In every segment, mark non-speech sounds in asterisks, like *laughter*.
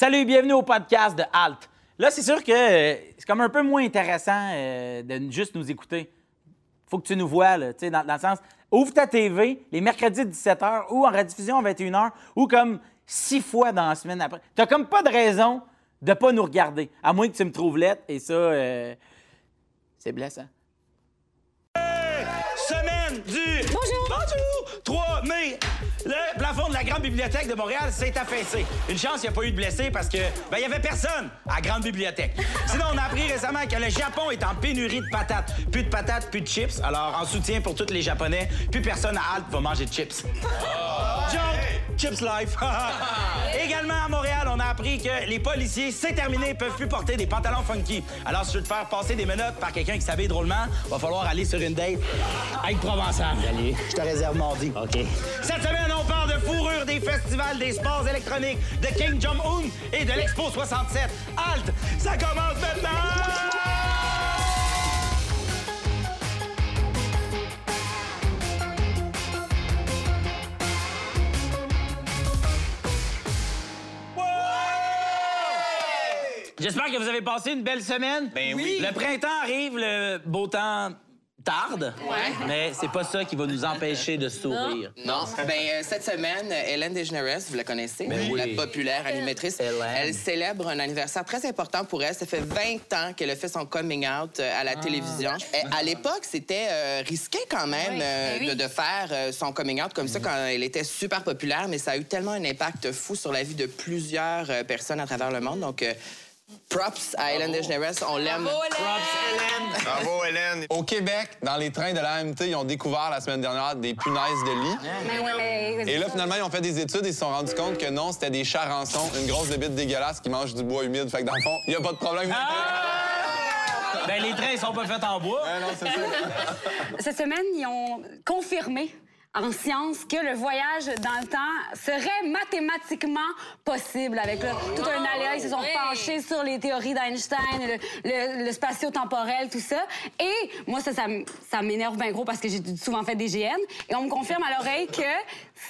Salut, bienvenue au podcast de Halt. Là, c'est sûr que euh, c'est comme un peu moins intéressant euh, de juste nous écouter. Faut que tu nous vois, là, tu sais, dans, dans le sens, ouvre ta TV les mercredis 17h ou en rediffusion à 21h ou comme six fois dans la semaine après. T'as comme pas de raison de pas nous regarder, à moins que tu me trouves lettre et ça, euh, c'est blessant. Semaine du... Bonjour! Bonjour! 3 mai, la Grande Bibliothèque de Montréal s'est affaissé. Une chance, il n'y a pas eu de blessés parce que, ben, il y avait personne à la Grande Bibliothèque. Sinon, on a appris récemment que le Japon est en pénurie de patates. Plus de patates, plus de chips. Alors, en soutien pour tous les Japonais, plus personne à Halte va manger de chips. Chips Life. *laughs* Également à Montréal, on a appris que les policiers, c'est terminé, peuvent plus porter des pantalons funky. Alors, si tu veux te faire passer des menottes par quelqu'un qui s'habille drôlement, va falloir aller sur une date avec Provençal. Allez, je te réserve mardi. OK. Cette semaine, on parle de fourrure des festivals des sports électroniques, de King Jong-un et de l'Expo 67. Halt! Ça commence maintenant! J'espère que vous avez passé une belle semaine. Ben oui. Le printemps arrive, le beau temps tarde. Mais c'est pas ça qui va nous empêcher de sourire. Non. Ben, euh, cette semaine, Hélène DeGeneres, vous la connaissez, Ben la oui. populaire animatrice, Hélène. elle célèbre un anniversaire très important pour elle. Ça fait 20 ans qu'elle a fait son coming out euh, à la télévision. Et à l'époque, c'était euh, risqué quand même euh, de, de faire euh, son coming out comme ça quand elle était super populaire, mais ça a eu tellement un impact fou sur la vie de plusieurs euh, personnes à travers le monde. Donc, euh, props à Hélène DeGeneres. On l'aime. Bravo, Hélène. Au Québec, dans les trains de l'AMT, ils ont découvert la semaine dernière des punaises de lit. Et là, finalement, ils ont fait des études et ils se sont rendus compte que non, c'était des charançons, une grosse bébite dégueulasse qui mange du bois humide. Fait que dans le fond, il n'y a pas de problème. Ben, les trains, ils sont pas faits en bois. Ah non, ça. *laughs* Cette semaine, ils ont confirmé en sciences que le voyage dans le temps serait mathématiquement possible avec là, tout un aléa. Ils se sont penchés sur les théories d'Einstein, le, le- le spatio-temporel, tout ça. Et moi, ça, ça m'énerve bien gros parce que j'ai souvent fait des GN. Et on me confirme à l'oreille que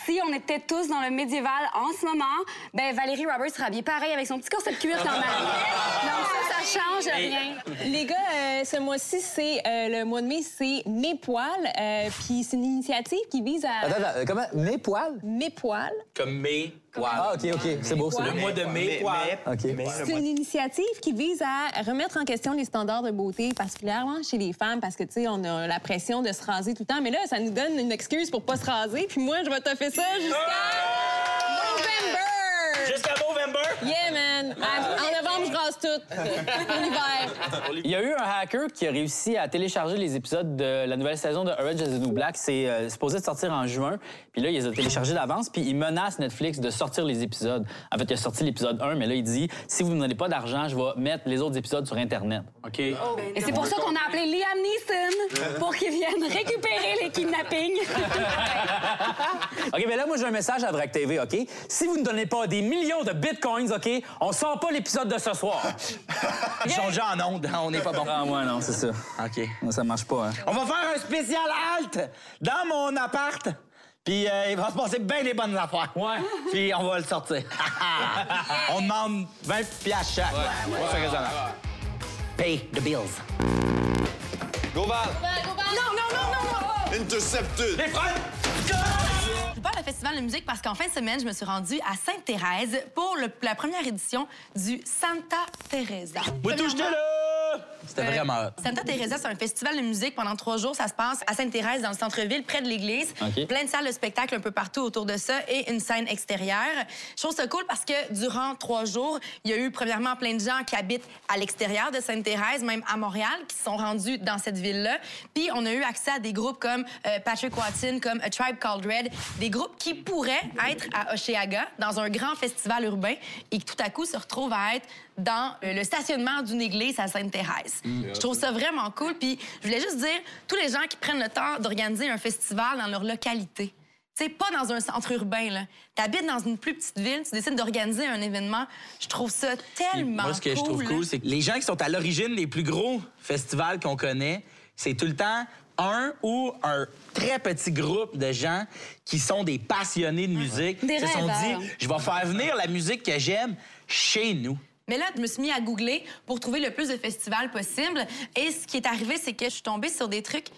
si on était tous dans le médiéval en ce moment, ben Valérie Roberts serait habillée pareil avec son petit corset de cuir quand même. Donc ça, ça change rien. Les gars, euh, ce mois-ci, c'est euh, le mois de mai, c'est Mes poils. euh, Puis c'est une initiative qui vise à. Attends, attends, comment? Mes poils? Mes poils. Comme mai, poil. Ah, OK, OK. C'est beau, c'est Le mois de mai, poil. OK. C'est une initiative qui vise à remettre en question les standards de beauté, particulièrement chez les femmes, parce que, tu sais, on a la pression de se raser tout le temps. Mais là, ça nous donne une excuse pour pas se raser. Puis moi, je vais te faire ça jusqu'à November! Jusqu'à November. Yeah, man! En novembre, je rase tout. *laughs* L'hiver. Il y a eu un hacker qui a réussi à télécharger les épisodes de la nouvelle saison de Orange is the New Black. C'est euh, supposé de sortir en juin. Puis là, il les a téléchargés d'avance. Puis il menace Netflix de sortir les épisodes. En fait, il a sorti l'épisode 1, mais là, il dit si vous ne me donnez pas d'argent, je vais mettre les autres épisodes sur Internet. OK. Et c'est pour ça qu'on a appelé Liam Neeson pour qu'il vienne récupérer les kidnappings. *laughs* OK, mais là, moi, j'ai un message à Vrac TV, OK? Si vous ne donnez pas des millions de bitcoins, OK, on sort pas l'épisode de ce soir. Ils sont déjà en onde, hein, on n'est pas bon. Ah, ouais, non, c'est ça. OK. Non, ça marche pas, hein. On va faire un spécial halt dans mon appart. Puis euh, il va se passer bien des bonnes affaires. Ouais. Puis on va le sortir. *laughs* on demande 20 piastres chaque. Ouais. Pay the bills. Go Val! Non, non, non, non! Intercepted! Les frères! Parle de festival de musique parce qu'en fin de semaine, je me suis rendue à Sainte-Thérèse pour le- la première édition du Santa Teresa. Moi, tout Premièrement, là! C'était euh, vraiment hot. Santa Teresa, c'est un festival de musique pendant trois jours. Ça se passe à Sainte-Thérèse, dans le centre-ville, près de l'église. Plein de salles de spectacle un peu partout autour de ça et une scène extérieure. Je trouve ça cool parce que durant trois jours, il y a eu premièrement plein de gens qui habitent à l'extérieur de Sainte-Thérèse, même à Montréal, qui sont rendus dans cette ville-là. Puis on a eu accès à des groupes comme euh, Patrick Watson, comme A Tribe Called Red, des groupes qui pourraient être à Oshéaga, dans un grand festival urbain, et qui tout à coup se retrouvent à être dans euh, le stationnement d'une église à Sainte-Thérèse. Je trouve ça vraiment cool. Puis je voulais juste dire, tous les gens qui prennent le temps d'organiser un festival dans leur localité, tu sais, pas dans un centre urbain, là. T'habites dans une plus petite ville, tu décides d'organiser un événement. Je trouve ça tellement Moi, ce que je trouve là. cool, c'est que les gens qui sont à l'origine des plus gros festivals qu'on connaît, c'est tout le temps un ou un très petit groupe de gens qui sont des passionnés de musique. Des Ils se sont dit, je vais faire venir la musique que j'aime chez nous. Mais là, je me suis mis à googler pour trouver le plus de festivals possible. Et ce qui est arrivé, c'est que je suis tombée sur des trucs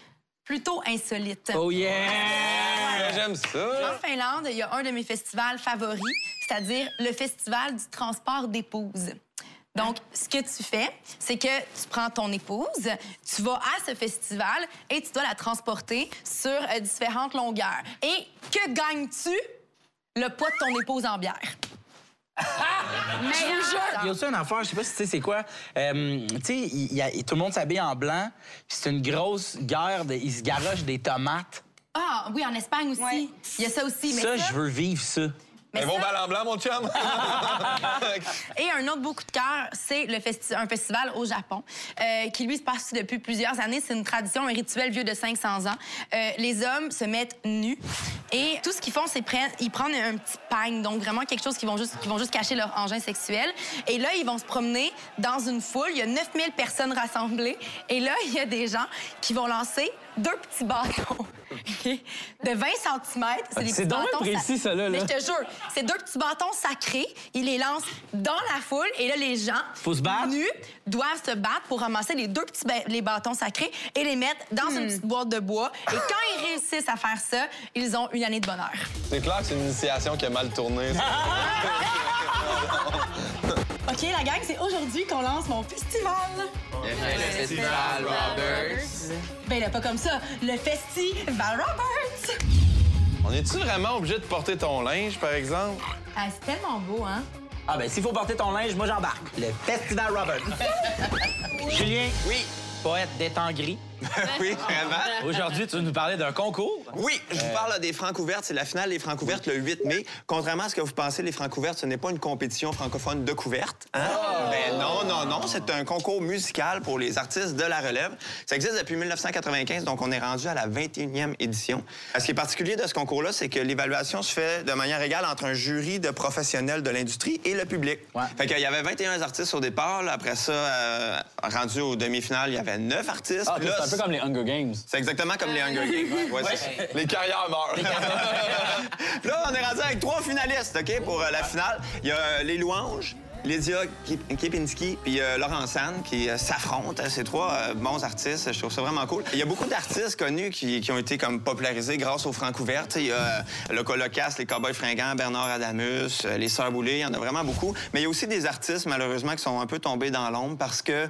plutôt insolites. Oh yeah! J'aime ça. En Finlande, il y a un de mes festivals favoris, c'est-à-dire le festival du transport d'épouses. Donc, ce que tu fais, c'est que tu prends ton épouse, tu vas à ce festival et tu dois la transporter sur euh, différentes longueurs. Et que gagnes-tu? Le poids de ton épouse en bière. *laughs* Il y a aussi une affaire, je sais pas si tu sais c'est quoi. Euh, tu sais, il y a- tout le monde s'habille en blanc. puis C'est une grosse guerre. De, ils se garochent des tomates. Ah, oui, en Espagne aussi. Il y a ça aussi. Mais ça, ça, je veux vivre ça. Mais bon, ça- bal en blanc, mon chum. *laughs* Et un autre beau coup de cœur, c'est le festi- un festival au Japon, euh, qui lui se passe depuis plusieurs années. C'est une tradition, un rituel vieux de 500 ans. Euh, les hommes se mettent nus et tout ce qu'ils font, c'est prennent, ils prennent un petit pagne, donc vraiment quelque chose qui vont juste, qui vont juste cacher leur engin sexuel. Et là, ils vont se promener dans une foule. Il y a 9000 personnes rassemblées. Et là, il y a des gens qui vont lancer deux petits bâtons *laughs* de 20 cm. Ah, c'est donc bien précis, ça, là, Mais je te jure, c'est deux petits bâtons sacrés. Ils les lancent dans la foule et là, les gens Faut se battre? nus doivent se battre pour ramasser les deux petits les bâtons sacrés et les mettre dans Hmm. une petite boîte de bois. Et quand ils réussissent à faire ça, ils ont une année de bonheur. C'est clair que c'est une initiation qui a mal tourné. *laughs* OK, la gang, c'est aujourd'hui qu'on lance mon festival. Le festival Roberts. Ben là, pas comme ça. Le festival Roberts. On est-tu vraiment obligé de porter ton linge, par exemple? Ah, c'est tellement beau, hein? Ah ben, s'il faut porter ton linge, moi j'embarque. Le Festival Robert. *laughs* Julien. Oui. Poète d'étang gris. *laughs* oui, vraiment. Aujourd'hui, tu vas nous parler d'un concours? Oui, je vous parle là, des Francouvertes. C'est la finale des Francouvertes le 8 mai. Contrairement à ce que vous pensez, les Francouvertes, ce n'est pas une compétition francophone de couverte. hein? Ben non, non, non. C'est un concours musical pour les artistes de la relève. Ça existe depuis 1995, donc on est rendu à la 21e édition. Euh, Ce qui est particulier de ce concours-là, c'est que l'évaluation se fait de manière égale entre un jury de professionnels de l'industrie et le public. Fait qu'il y avait 21 artistes au départ. là. après ça, euh, rendu aux demi-finales, il y avait 9 artistes. Ah, là, peu comme les Hunger Games. c'est exactement comme les Hunger Games. Ouais. Les carrières meurent. Puis *laughs* là, on est rendu avec trois finalistes, OK, pour euh, la finale. Il y a euh, les louanges. Lydia Kip- Kipinski puis euh, Laurent San qui euh, s'affrontent. Ces trois euh, bons artistes, je trouve ça vraiment cool. Il y a beaucoup d'artistes connus qui, qui ont été comme popularisés grâce aux Francouvertes. Il y a euh, le Colocas, les Cowboys Fringants, Bernard Adamus, euh, les Sœurs Boulay, il y en a vraiment beaucoup. Mais il y a aussi des artistes, malheureusement, qui sont un peu tombés dans l'ombre parce que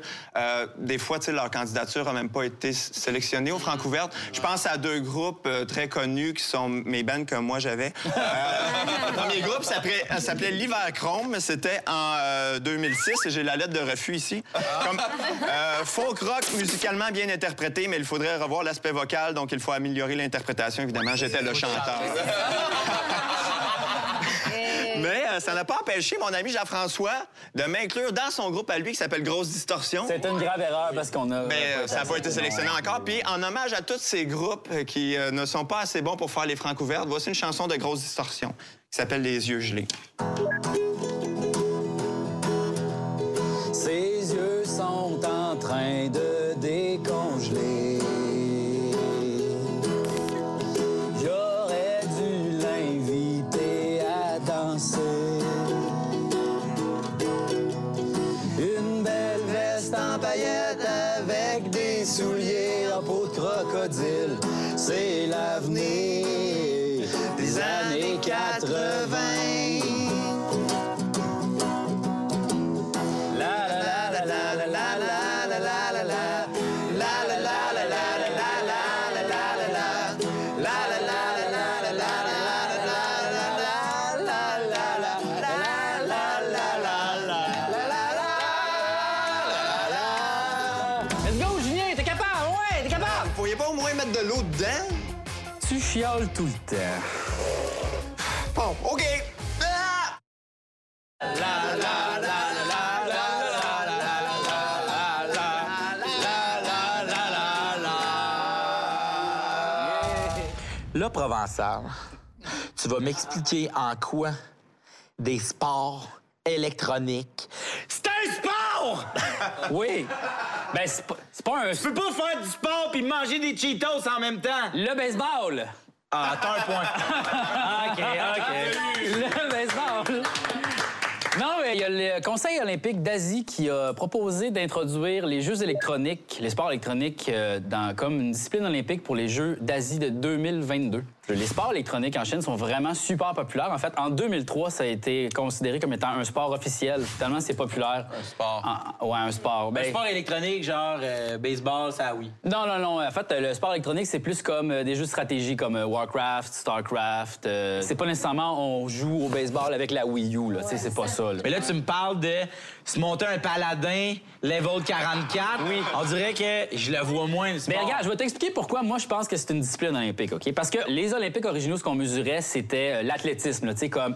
des fois, leur candidature n'a même pas été sélectionnée aux Francouvertes. Je pense à deux groupes très connus qui sont mes bands que moi j'avais. *laughs* Le premier groupe s'appelait l'Hiver Chrome. C'était en euh, 2006 et j'ai la lettre de refus ici. Comme, euh, folk rock musicalement bien interprété, mais il faudrait revoir l'aspect vocal, donc il faut améliorer l'interprétation. Évidemment, j'étais le chanteur. *laughs* Mais euh, ça n'a pas empêché mon ami Jean-François de m'inclure dans son groupe à lui qui s'appelle Grosse Distorsion. C'était une grave erreur parce qu'on a. Mais euh, ça n'a pas été sélectionné encore. Puis en hommage à tous ces groupes euh, qui euh, ne sont pas assez bons pour faire les francs ouvertes, voici une chanson de Grosse Distorsion qui s'appelle Les yeux gelés. De décongeler. Moins mettre de l'eau dedans? Tu chiales tout le temps. Bon, OK. Ah! Là, Provençal, tu vas m'expliquer en quoi des sports électroniques. C'est un sport! Oui. Ben, c'est pas, un. Tu peux pas faire du sport puis manger des Cheetos en même temps. Le baseball. Ah, t'as un point. *laughs* OK, OK. Le baseball. Non, mais il y a le Conseil olympique d'Asie qui a proposé d'introduire les Jeux électroniques, les sports électroniques, euh, dans, comme une discipline olympique pour les Jeux d'Asie de 2022. Les sports électroniques en Chine sont vraiment super populaires. En fait, en 2003, ça a été considéré comme étant un sport officiel. Tellement c'est populaire. Un sport. En- ouais, un sport. Un Ben, sport électronique, genre euh, baseball, ça oui. Non, non, non. En fait, le sport électronique, c'est plus comme euh, des jeux de stratégie comme euh, Warcraft, Starcraft. euh, c'est pas nécessairement on joue au baseball avec la Wii U, là. Tu sais, c'est pas ça, là. Mais là, tu me parles de se monter un paladin level 44. Oui. On dirait que je le vois moins, le sport. Mais regarde, je vais t'expliquer pourquoi moi je pense que c'est une discipline olympique, OK? Parce que les Olympiques originaux, ce qu'on mesurait, c'était euh, l'athlétisme, tu sais, comme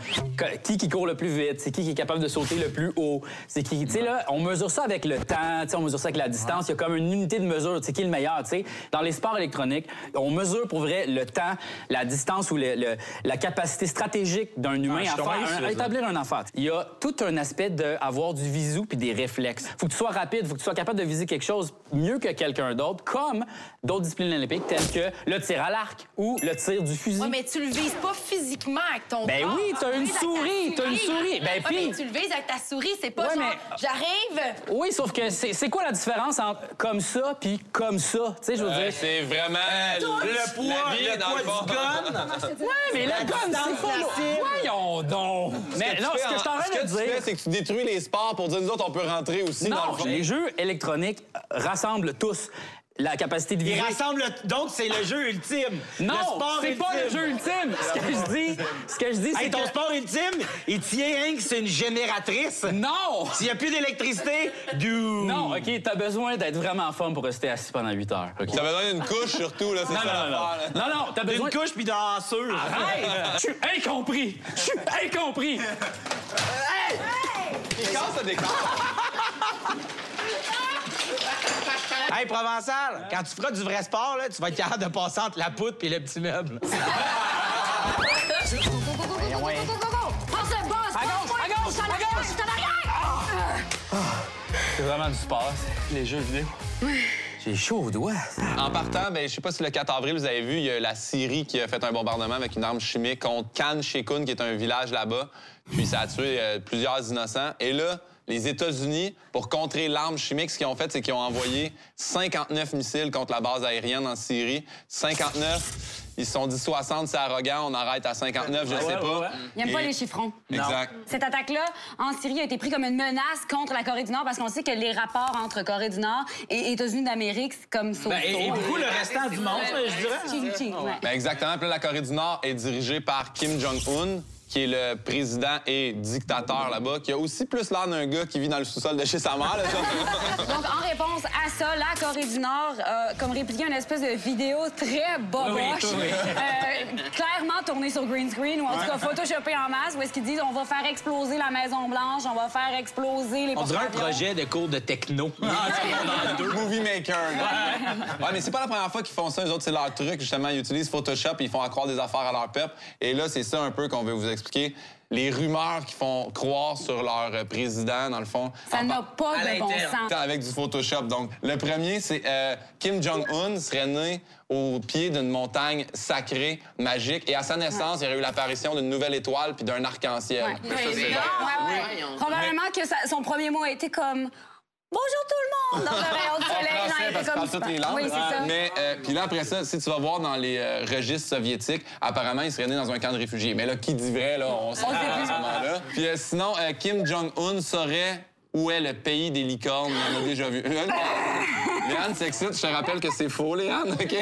qui qui court le plus vite, c'est qui qui est capable de sauter le plus haut, c'est qui, tu sais, là, on mesure ça avec le temps, tu sais, on mesure ça avec la distance, il y a comme une unité de mesure, tu sais, qui est le meilleur, tu sais. Dans les sports électroniques, on mesure pour vrai le temps, la distance ou le- le- la capacité stratégique d'un humain je à, faire, un- à établir un affaire. Il y a tout un aspect d'avoir du visou puis des réflexes. Faut que tu sois rapide, faut que tu sois capable de viser quelque chose mieux que quelqu'un d'autre, comme d'autres disciplines olympiques telles que le tir à l'arc ou le tir du fusil. Ouais, mais tu le vises pas physiquement avec ton Ben corps. oui, t'as Tu le une souris, t'as une souris. Ben Ouais, puis- tu le vises avec ta souris, c'est pas Ouais, genre, mais- j'arrive... Oui, sauf que c'est quoi la différence entre comme ça puis comme ça? Tu sais, je veux Ouais, dire. c'est vraiment Le poids, la vie, le dans poids le du gun. Ouais, mais le gun, c'est pas. Voyons donc! Mais non, ce que je suis en en- train ce que de tu fais, dire. c'est que tu détruis les sports pour dire nous autres, on peut rentrer aussi dans le fond. les jeux électroniques rassemblent tous la capacité de Il viser. rassemble. Donc, c'est le jeu ultime. Non, le sport c'est pas le jeu ultime. Ce que je dis, ce que je dis, c'est Hey, ton que... sport ultime, il tient rien que c'est une génératrice. Non! S'il n'y a plus d'électricité, du. Non, OK, t'as besoin d'être vraiment en forme pour rester assis pendant 8 heures. OK? T'as besoin d'une couche surtout, là, c'est Non, ça non, non, non. Non, non, t'as D'une besoin... couche puis d'un sûr. Arrête! Je suis incompris! Je suis incompris! *laughs* Il casse le décor. Hey, Provençal, quand tu feras du vrai sport, là, tu vas être capable de passer entre la poutre et le petit meuble. C'est vraiment du sport, les jeux vidéo. J'ai chaud. En partant, ben, je sais pas si le 4 avril, vous avez vu, il y a la Syrie qui a fait un bombardement avec une arme chimique contre Khan Sheikhoun, qui est un village là-bas. Puis ça a tué euh, plusieurs innocents. Et là, les États-Unis, pour contrer l'arme chimique, ce qu'ils ont fait, c'est qu'ils ont envoyé 59 missiles contre la base aérienne en Syrie. 59. Ils se sont dit 60, c'est arrogant, on arrête à 59, je sais pas. Il n'aime pas Et- les chiffrons. Exact. Cette attaque-là, en Syrie, a été prise comme une menace contre la Corée du Nord parce qu'on sait que les rapports entre Corée du Nord et États-Unis d'Amérique, c'est comme ça. Ben, et, et beaucoup le restant du monde, je dirais. Ching, ching, ouais. Ben exactement. Puis là, la Corée du Nord est dirigée par Kim Jong-un, qui est le président et dictateur là-bas, qui a aussi plus l'air d'un gars qui vit dans le sous-sol de chez sa mère. là. *laughs* Donc, en réponse à ça, la Corée du Nord a comme répliqué une espèce de vidéo très boboche, Oui, oui. euh, clairement tournée sur green screen, ou en tout cas photoshopée en masse, où est-ce qu'ils disent on va faire exploser la Maison-Blanche, on va faire exploser les On dirait un projet de cours de techno. *laughs* Movie Maker. Ouais, mais c'est pas la première fois qu'ils font ça. Eux autres, c'est leur truc, justement. Ils utilisent Photoshop et ils font accroire des affaires à leur peuple. Et là, c'est ça un peu qu'on veut vous expliquer. Les rumeurs qui font croire sur leur euh, président, dans le fond. Ça n'a pas de bon sens. avec du Photoshop. Donc, le premier, c'est euh, Kim Jong-un serait né au pied d'une montagne sacrée, magique. Et à sa naissance, il y aurait eu l'apparition d'une nouvelle étoile puis d'un arc-en-ciel. Ouais. Ouais, vrai. ouais, ouais. Probablement que ça- son premier mot a été comme Bonjour tout le monde dans un rayon de soleil. En Non, il français, parce qu'il comme parle toutes les langues. Oui, c'est ça. Mais euh, puis là, après ça, si tu vas voir dans les euh, registres soviétiques, apparemment, il serait né dans un camp de réfugiés. Mais là, qui dit vrai, là, on sait On pas sait à plus. ce moment-là. Puis euh, sinon, euh, Kim Jong-un saurait où est le pays des licornes. On en a déjà vu. *laughs* Léane s'excite. Je te rappelle que c'est faux, Léane, OK?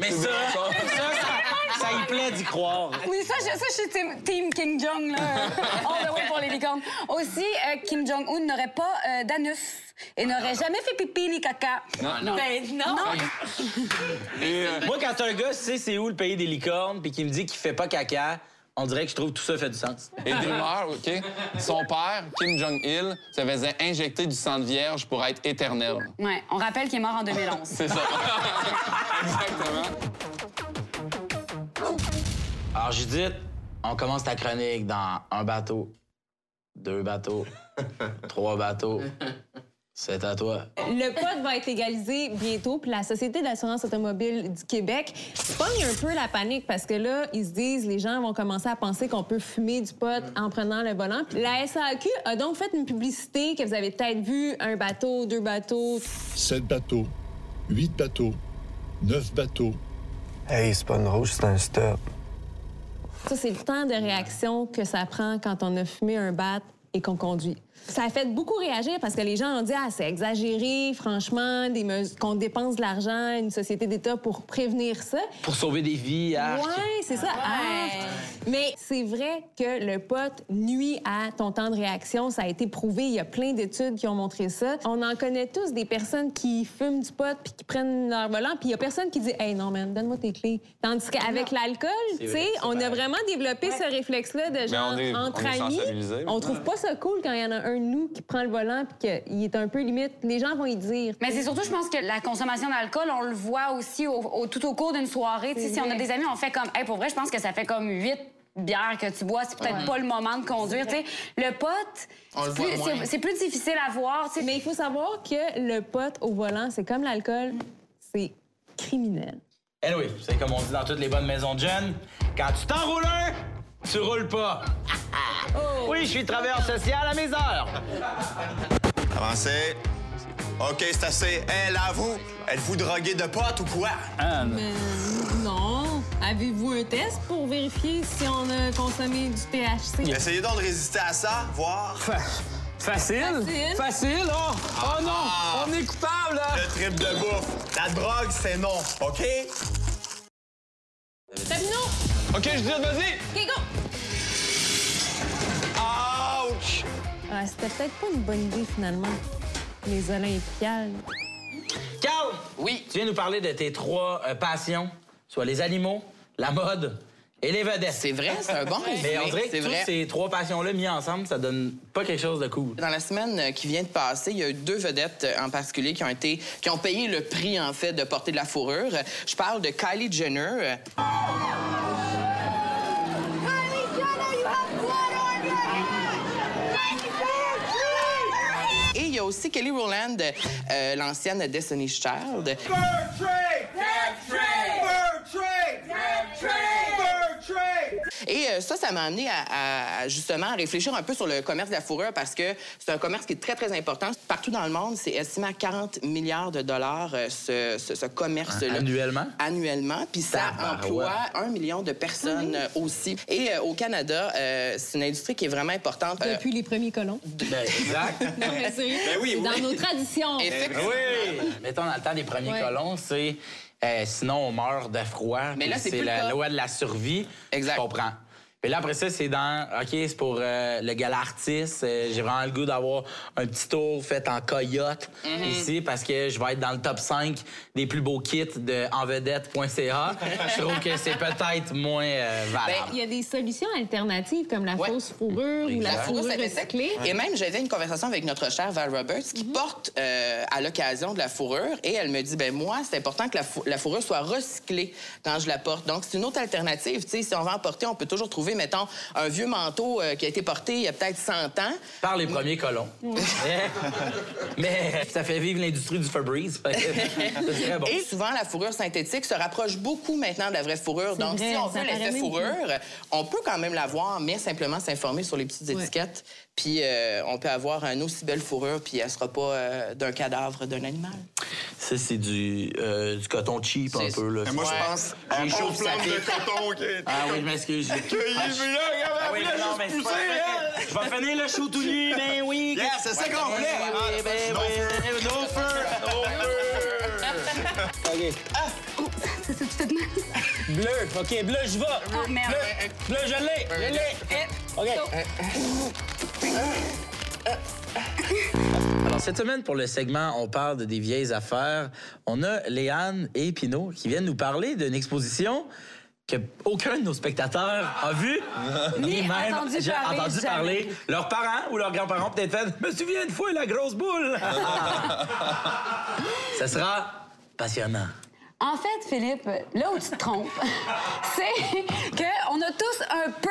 Mais ça, ça, ça, ça y plaît d'y croire. Oui, ça, je, ça, je suis team, team Kim Jong, là. All the way pour les licornes. Aussi, euh, Kim Jong-un n'aurait pas euh, d'anus et n'aurait jamais fait pipi ni caca. Non. Ben non! Et, euh, Moi, quand un gars sait c'est où le pays des licornes puis qu'il me dit qu'il fait pas caca, on dirait que je trouve que tout ça fait du sens. Et des rumeurs, OK? Son père, Kim Jong-il, se faisait injecter du sang de vierge pour être éternel. Ouais, on rappelle qu'il est mort en 2011. C'est ça. *laughs* Exactement. Alors, Judith, on commence ta chronique dans un bateau, deux bateaux, trois bateaux, C'est à toi. Le pot va être légalisé bientôt, puis la Société d'assurance automobile du Québec pogne un peu la panique parce que là, ils se disent, les gens vont commencer à penser qu'on peut fumer du pot en prenant le volant. La SAQ a donc fait une publicité que vous avez peut-être vu, un bateau, deux bateaux. 7 bateaux, 8 bateaux, 9 bateaux. Hey, c'est pas une rouge, c'est un stop. Ça, c'est le temps de réaction que ça prend quand on a fumé un bat et qu'on conduit. Ça a fait beaucoup réagir parce que les gens ont dit Ah, c'est exagéré, franchement, des qu'on dépense de l'argent, une société d'État pour prévenir ça. Pour sauver des vies, arc. Ouais, c'est ça. Ah. Mais c'est vrai que le pot nuit à ton temps de réaction. Ça a été prouvé. Il y a plein d'études qui ont montré ça. On en connaît tous des personnes qui fument du pot puis qui prennent leur volant, puis il y a personne qui dit Hey, non, man, donne-moi tes clés. Tandis qu'avec l'alcool, tu sais, on a vraiment développé ce réflexe-là de genre on est- entre on est amis. On ouais. trouve pas ça cool quand il y en a un de nous qui prend le volant puis qu'il est un peu limite. Les gens vont y dire. Mais c'est surtout, je pense que la consommation d'alcool, on le voit aussi au- au- tout au cours d'une soirée. Si on a des amis, on fait comme, hey, pour vrai, je pense que ça fait comme huit bières que tu bois. C'est peut-être Ouais. pas le moment de conduire. tu sais. Le pot, On le c'est plus- difficile à voir. Mais il faut savoir que le pot au volant, c'est comme l'alcool, c'est criminel. Anyway, c'est comme on dit dans toutes les bonnes maisons de jeunes, quand tu t'enroules un, tu roules pas. *laughs* Oui, je suis travailleur social à mes heures. Avancez. OK, c'est assez. Hé, là, vous, êtes-vous drogué de potes ou quoi? Mais non. Avez-vous un test pour vérifier si on a consommé du THC? Essayez donc de résister à ça, voir. Facile? Facile. Facile, oh! Oh non! Ah. On est coupable, là! Le trip de bouffe. La drogue, c'est non, OK? Sabino! OK, je dis, vas-y! OK, Ah, c'était peut-être pas une bonne idée, finalement. Les Olympiades. Carl! Oui. Tu viens nous parler de tes trois euh, passions, soit les animaux, la mode et les vedettes. C'est vrai, c'est un bon résumé. *laughs* Mais on dirait que toutes vrai. ces trois passions-là mis ensemble, ça donne pas quelque chose de cool. Dans la semaine euh, qui vient de passer, il y a eu deux vedettes euh, en particulier qui ont été, qui ont payé le prix en fait de porter de la fourrure. Je parle de Kylie Jenner. Aussi Kelly Rowland, euh, l'ancienne Destiny's Child. Et euh, ça, ça m'a amené à, justement à réfléchir un peu sur le commerce de la fourrure parce que c'est un commerce qui est très, très important. Partout dans le monde, c'est estimé à 40 milliards de dollars, euh, ce, ce- ce commerce-là. Annuellement? Annuellement. Puis ça emploie un million de personnes euh, aussi. Et euh, au Canada, euh, c'est une industrie qui est vraiment importante. Euh, Depuis les premiers colons. Ben, exact. *laughs* Non, mais sérieux, Ben oui, oui. dans nos traditions. Effectivement. Oui! Mettons, dans le temps des premiers Ouais. colons, c'est euh, sinon on meurt de froid. Mais là, c'est la loi de la survie. Exact. Je comprends. Puis là, après ça, c'est dans. OK, c'est pour euh, le gala artiste. Euh, J'ai vraiment le goût d'avoir un petit tour fait en coyote Mhm. ici parce que je vais être dans le top 5 des plus beaux kits de envedette.ca. je trouve que c'est peut-être moins euh, Ben, valable. Il y a des solutions alternatives comme la fausse fourrure ou la fourrure recyclée. Et même, j'avais une conversation avec notre chère Val Roberts qui porte euh, à l'occasion de la fourrure et elle me dit ben moi, c'est important que la, fou- la fourrure soit recyclée quand je la porte. Donc, c'est une autre alternative. Tu sais, si on va en porter, on peut toujours trouver, mettons, un vieux manteau euh, qui a été porté il y a peut-être 100 ans. Par les premiers colons. *laughs* Mais ça fait vivre l'industrie du Febreze. *laughs* Très bon. Et souvent, la fourrure synthétique se rapproche beaucoup maintenant de la vraie fourrure. Donc, vrai, si on veut l'effet fourrure, on peut quand même l'avoir, mais simplement s'informer sur les petites Ouais. étiquettes. Puis, euh, on peut avoir une aussi belle fourrure, puis elle sera pas euh, d'un cadavre d'un animal. Ça, c'est du, euh, du coton cheap un peu. Là. Mais moi, Ouais. je pense J'ai un chaud, bon ça flamme de coton qui est... Ah oui, je m'excuse. Ah, *laughs* regarde, Ah oui, voulait non, mais vrai. hein. Je vais finir le show tout nu, *laughs* ben oui. Yeah, c'est ça qu'on voulait. Oui, Ah, ben no oui, feu. *laughs* no feu. OK. Ça, c'est tout de Bleu. OK, bleu, je vais. Oh, merde. Bleu, je l'ai. Je l'ai. OK. Alors, cette semaine, pour le segment On parle de des vieilles affaires, on a Léane et Pinot qui viennent nous parler d'une exposition que aucun de nos spectateurs a vue, ni, même entendu j'ai parler, entendu parler. Leurs parents ou leurs grands-parents peut-être fait « Me souviens une fois, la grosse boule! » Ça sera passionnant. En fait, Philippe, là où tu te trompes, *laughs* c'est qu'on a tous un peu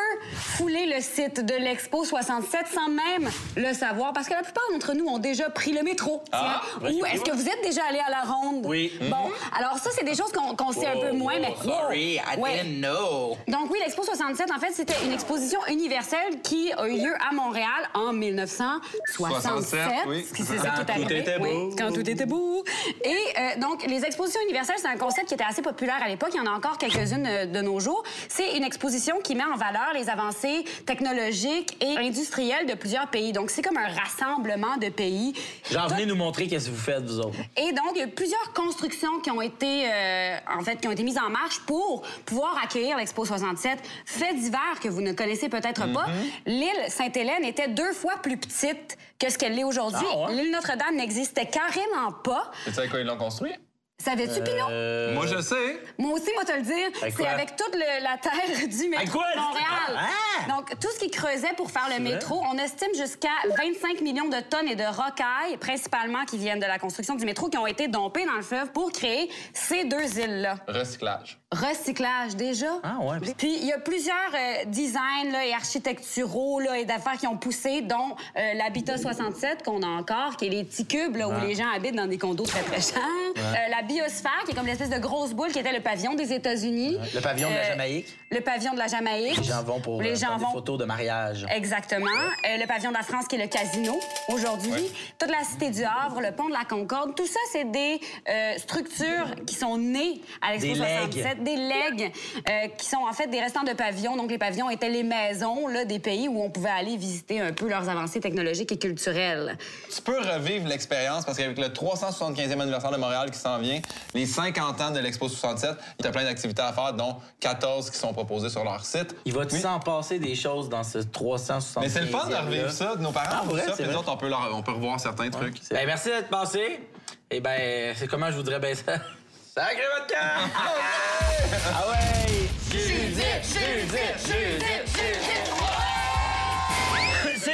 fouler le site de l'Expo 67 sans même le savoir, parce que la plupart d'entre nous ont déjà pris le métro. Ah, tiens. oui, Ou est-ce que vous êtes déjà allé à la ronde? Oui. Bon, Mhm. alors ça, c'est des choses qu'on qu'on sait un peu moins, mais... Oh, sorry, I Ouais. didn't know. Donc oui, l'Expo 67, en fait, c'était une exposition universelle qui a eu lieu à Montréal en 1967. 67, oui. Ce qui- C'est Quand ça qui est tout était Oui, beau. quand tout était beau. Et euh, donc, les expositions universelles, c'est un concept qui était assez populaire à l'époque. Il y en a encore quelques-unes euh, de nos jours. C'est une exposition qui met en valeur les avancées technologiques et industrielles de plusieurs pays. Donc, c'est comme un rassemblement de pays. Genre, venez nous montrer qu'est-ce que vous faites, vous autres. Et donc, il y a plusieurs constructions qui ont été, euh, en fait, qui ont été mises en marche pour pouvoir accueillir l'Expo 67. Fait divers que vous ne connaissez peut-être pas. L'île Sainte-Hélène était deux fois plus petite que ce qu'elle est aujourd'hui. Ah ouais? L'île Notre-Dame n'existait carrément pas. Tu sais quoi ils l'ont construit? Savais-tu, Pinot? Euh, Moi, je sais. Moi aussi, moi te le dire, c'est avec toute le- la terre *laughs* du métro de Montréal. Ah! Donc, tout ce qui creusait pour faire le vrai? métro, on estime jusqu'à 25 millions de tonnes et de rocailles, principalement qui viennent de la construction du métro, qui ont été dompées dans le fleuve pour créer ces deux îles-là. Recyclage. Recyclage, déjà. Ah ouais. Puis il y a plusieurs euh, designs là, et architecturaux là, et d'affaires qui ont poussé, dont euh, l'Habitat 67 qu'on a encore, qui est les petits cubes là, où les gens habitent dans des condos très très chers. Euh, la biosphère, qui est comme l'espèce de grosse boule qui était le pavillon des États-Unis. Le pavillon de la Jamaïque. Le pavillon de la Jamaïque. Les gens vont pour Où les euh, des photos de mariage. Exactement. Euh, le pavillon de la France, qui est le casino aujourd'hui. Toute la cité du Havre, le pont de la Concorde. Tout ça, c'est des euh, structures qui sont nées à l'Expo Des legs. 67. Des legs, euh, qui sont en fait des restants de pavillons. Donc, les pavillons étaient les maisons là, des pays où on pouvait aller visiter un peu leurs avancées technologiques et culturelles. Tu peux revivre l'expérience parce qu'avec le 375e anniversaire de Montréal qui s'en vient, les 50 ans de l'Expo 67, il y a plein d'activités à faire, dont 14 qui sont proposées sur leur site. Il va-tu s'en passer des choses dans ce 360 Mais c'est le fun de revivre ça. Nos parents Ah, vrai, ça, puis nous vrai. autres, on peut, leur- on peut revoir certains trucs. Ben, merci d'être passé. Et ben, c'est comment je voudrais bien ça? *laughs* Sacré votre camp! *laughs* ah ouais! Judith, Judith, Judith, Judith.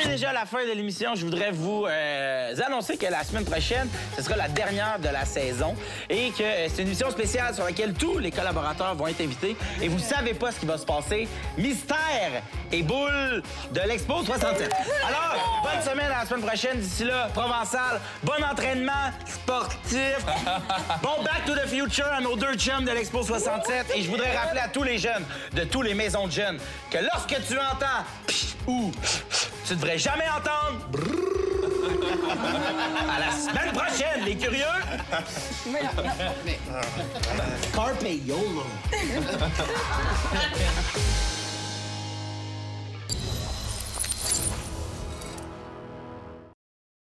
Déjà la fin de l'émission. Je voudrais vous euh, annoncer que la semaine prochaine, ce sera la dernière de la saison et que euh, c'est une émission spéciale sur laquelle tous les collaborateurs vont être invités et vous savez pas ce qui va se passer. Mystère et boule de l'Expo 67. Alors, bonne semaine à la semaine prochaine. D'ici là, Provençal, bon entraînement sportif. Bon Back to the Future à nos deux chums de l'Expo 67. Et je voudrais rappeler à tous les jeunes de tous les maisons de jeunes que lorsque tu entends ou tu devrais jamais entendre brrr. à la semaine prochaine, les curieux. Carpe YOLO. *laughs*